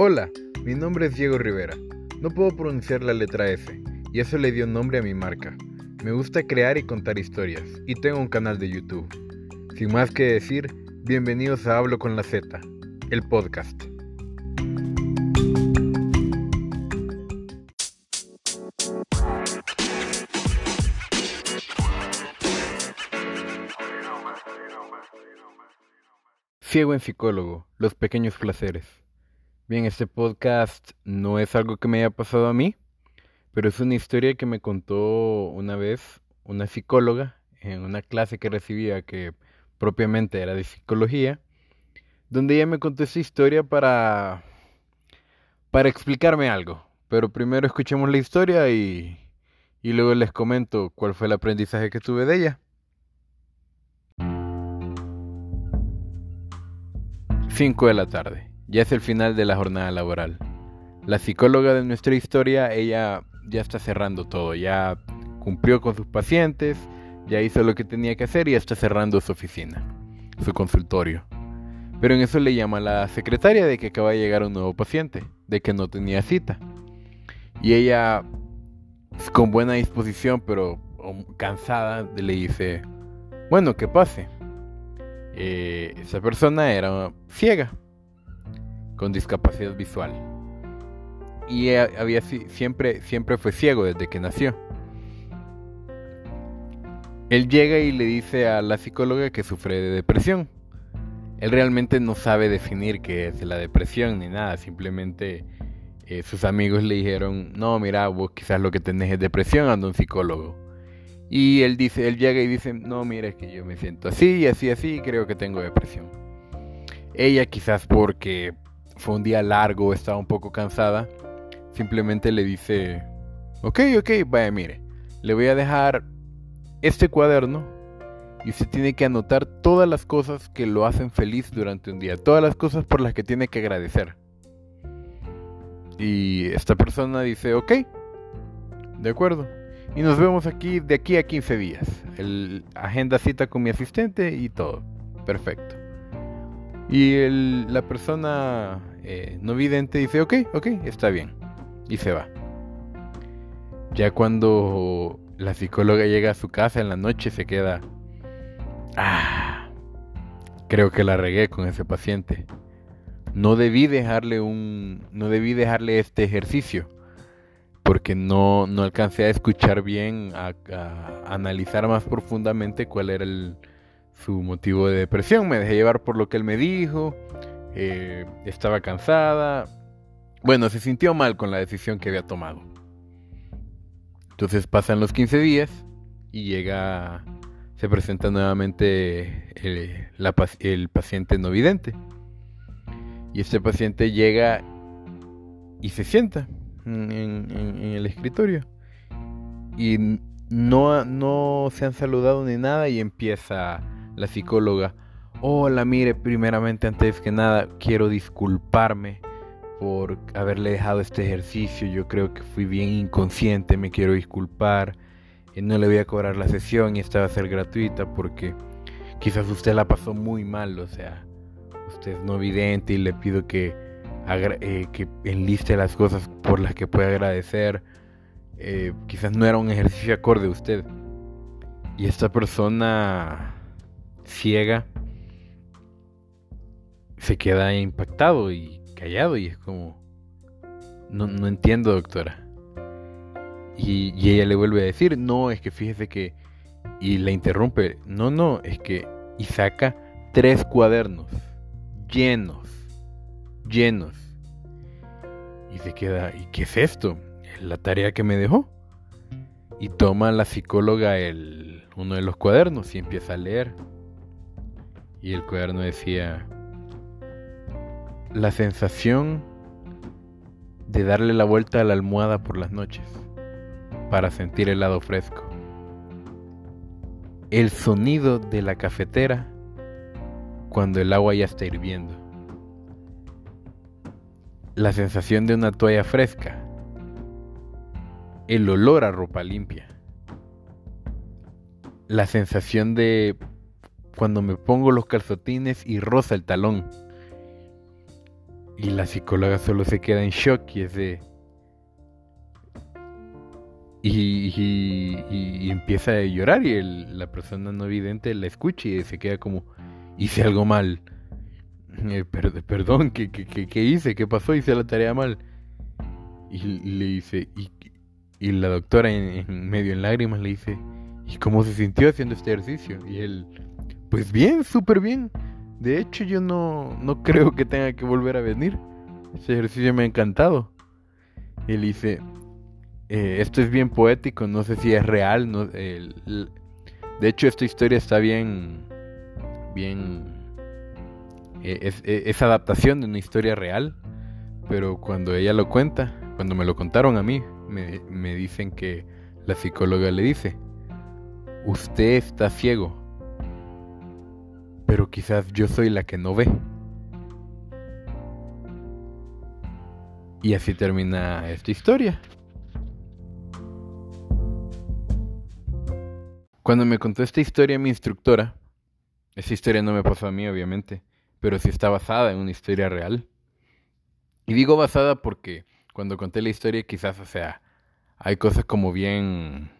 Hola, mi nombre es Diego Rivera. No puedo pronunciar la letra F, y eso le dio nombre a mi marca. Me gusta crear y contar historias, y tengo un canal de YouTube. Sin más que decir, bienvenidos a Hablo con la Z, el podcast. Ciego en psicólogo, los pequeños placeres. Bien, este podcast no es algo que me haya pasado a mí, pero es una historia que me contó una vez una psicóloga en una clase que recibía que propiamente era de psicología, donde ella me contó esa historia para para explicarme algo. Pero primero escuchemos la historia y, y luego les comento cuál fue el aprendizaje que tuve de ella. 5 de la tarde. Ya es el final de la jornada laboral. La psicóloga de nuestra historia, ella ya está cerrando todo, ya cumplió con sus pacientes, ya hizo lo que tenía que hacer y ya está cerrando su oficina, su consultorio. Pero en eso le llama la secretaria de que acaba de llegar un nuevo paciente, de que no tenía cita. Y ella, con buena disposición, pero cansada, le dice, bueno, que pase. Eh, esa persona era ciega, con discapacidad visual. Y había siempre, siempre fue ciego desde que nació. Él llega y le dice a la psicóloga que sufre de depresión. Él realmente no sabe definir qué es la depresión ni nada, simplemente eh, sus amigos le dijeron, no, mira, vos quizás lo que tenés es depresión, anda un psicólogo. Y él dice, él llega y dice, no, mira, es que yo me siento así, así, así, creo que tengo depresión. Ella quizás porque fue un día largo, estaba un poco cansada, simplemente le dice, ok, ok, vaya, mire, le voy a dejar este cuaderno y usted tiene que anotar todas las cosas que lo hacen feliz durante un día, todas las cosas por las que tiene que agradecer. Y esta persona dice, ok, de acuerdo. Y nos vemos aquí de aquí a 15 días. El, agenda cita con mi asistente y todo. Perfecto. Y el, la persona eh, no vidente dice, ok, ok, está bien. Y se va. Ya cuando la psicóloga llega a su casa en la noche se queda... Ah, creo que la regué con ese paciente. No debí dejarle un... No debí dejarle este ejercicio porque no, no alcancé a escuchar bien, a, analizar más profundamente cuál era su motivo de depresión. Me dejé llevar por lo que él me dijo, eh, estaba cansada. Bueno, se sintió mal con la decisión que había tomado. Entonces pasan los 15 días y llega, se presenta nuevamente el, paciente no vidente. Y este paciente llega y se sienta en, el escritorio. Y no, no se han saludado ni nada y empieza la psicóloga. Hola, mire, primeramente antes que nada quiero disculparme por haberle dejado este ejercicio. Yo creo que fui bien inconsciente, me quiero disculpar. Eh, no le voy a cobrar la sesión y esta va a ser gratuita porque quizás usted la pasó muy mal, o sea, usted es no vidente y le pido que eh, enliste las cosas por las que puede agradecer. Eh, quizás no era un ejercicio acorde a usted. Y esta persona ciega se queda impactado y callado y es como, no, no entiendo doctora. Y, y, ella le vuelve a decir, no, es que fíjese que, y la interrumpe, no, no, es que, y saca tres cuadernos llenos llenos. Y se queda, ¿y qué es esto? Es la tarea que me dejó. Y toma la psicóloga el, uno de los cuadernos y empieza a leer. Y el cuaderno decía, la sensación de darle la vuelta a la almohada por las noches para sentir el lado fresco. El sonido de la cafetera cuando el agua ya está hirviendo. La sensación de una toalla fresca, el olor a ropa limpia, la sensación de cuando me pongo los calzotines y roza el talón, Y la psicóloga solo se queda en shock y es de... Y, empieza a llorar y la persona no evidente la escucha y se queda como, hice algo mal. Eh, perdón, ¿qué, hice? ¿Qué pasó? Hice la tarea mal. Y, le dice, y, la doctora en, medio en lágrimas le dice, ¿y cómo se sintió haciendo este ejercicio? Y él, pues bien, súper bien. De hecho, yo no, no creo que tenga que volver a venir. Este ejercicio me ha encantado. Él dice, eh, esto es bien poético, no sé si es real. No, de hecho, esta historia está bien, bien, es, eh, es, adaptación de una historia real. Pero cuando ella lo cuenta, cuando me lo contaron a mí, me dicen que la psicóloga le dice, usted está ciego, pero quizás yo soy la que no ve. Y así termina esta historia. Cuando me contó esta historia mi instructora, esa historia no me pasó a mí obviamente, pero sí está basada en una historia real. Y digo basada porque cuando conté la historia quizás, o sea, hay cosas como bien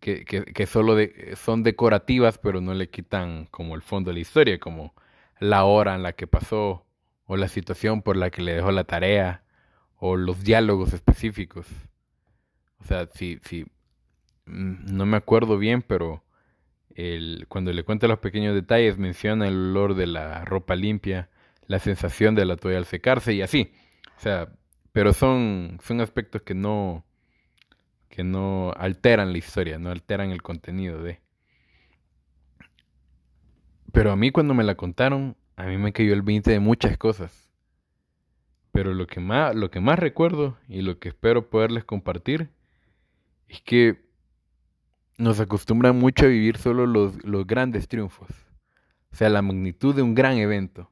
que, solo son decorativas, pero no le quitan como el fondo de la historia, como la hora en la que pasó, o la situación por la que le dejó la tarea, o los diálogos específicos. O sea, si, si Mm, no me acuerdo bien, pero cuando le cuenta los pequeños detalles menciona el olor de la ropa limpia, la sensación de la toalla al secarse y así. O sea, pero son, son aspectos que no, que no alteran la historia, no alteran el contenido de. Pero a mí cuando me la contaron, a mí me cayó el 20 de muchas cosas. Pero lo que más, lo que más recuerdo y lo que espero poderles compartir es que nos acostumbran mucho a vivir solo los, grandes triunfos, o sea, la magnitud de un gran evento.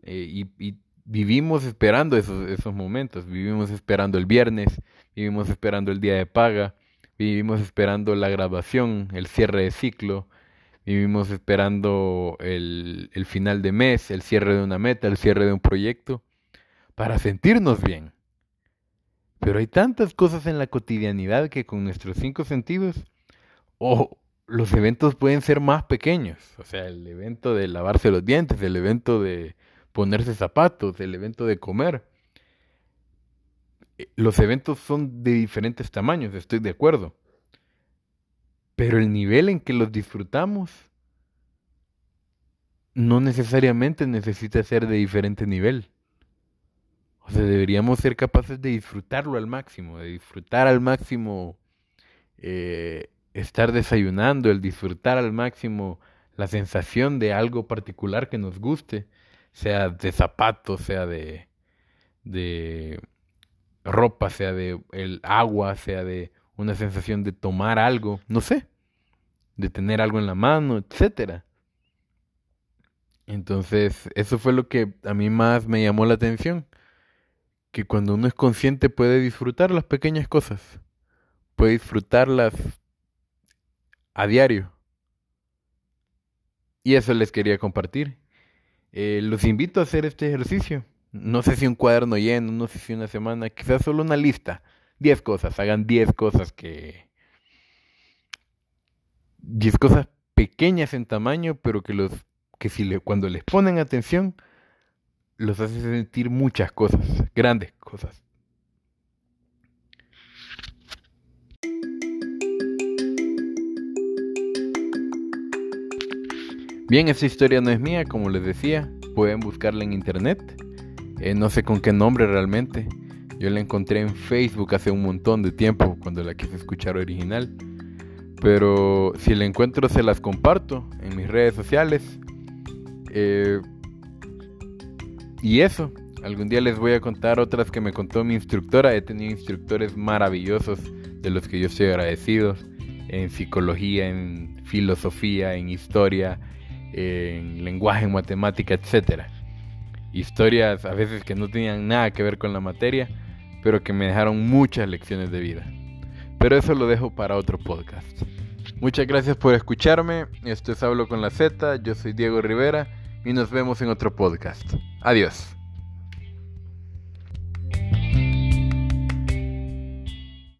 Eh, y, vivimos esperando esos, esos momentos, vivimos esperando el viernes, vivimos esperando el día de paga, vivimos esperando la grabación, el cierre de ciclo, vivimos esperando el, el final de mes, el cierre de una meta, el cierre de un proyecto, para sentirnos bien. Pero hay tantas cosas en la cotidianidad que con nuestros cinco sentidos o los eventos pueden ser más pequeños. O sea, el evento de lavarse los dientes, el evento de ponerse zapatos, el evento de comer. Eh, los eventos son de diferentes tamaños, estoy de acuerdo. Pero el nivel en que los disfrutamos no necesariamente necesita ser de diferente nivel. O sea, deberíamos ser capaces de disfrutarlo al máximo, de disfrutar al máximo eh, estar desayunando, el disfrutar al máximo la sensación de algo particular que nos guste, sea de zapatos, sea de, de ropa, sea de el agua, sea de una sensación de tomar algo, no sé, de tener algo en la mano, etcétera. Entonces, eso fue lo que a mí más me llamó la atención, que cuando uno es consciente puede disfrutar las pequeñas cosas, puede disfrutarlas a diario. Y eso les quería compartir. Eh, los invito a hacer este ejercicio. No sé si un cuaderno lleno, no sé si una semana, quizás solo una lista. 10 cosas, hagan 10 cosas que... 10 cosas pequeñas en tamaño, pero que los que si le, cuando les ponen atención los hace sentir muchas cosas, grandes cosas. Bien, esta historia no es mía, como les decía, pueden buscarla en internet. Eh, no sé con qué nombre realmente. Yo la encontré en Facebook hace un montón de tiempo cuando la quise escuchar original. Pero si la encuentro se las comparto en mis redes sociales. Eh, y eso, algún día les voy a contar otras que me contó mi instructora. He tenido instructores maravillosos de los que yo estoy agradecido. En psicología, en filosofía, en historia, en lenguaje, en matemática, etc. Historias a veces que no tenían nada que ver con la materia, pero que me dejaron muchas lecciones de vida. Pero eso lo dejo para otro podcast. Muchas gracias por escucharme. Esto es Hablo con la Z. Yo soy Diego Rivera y nos vemos en otro podcast. Adiós.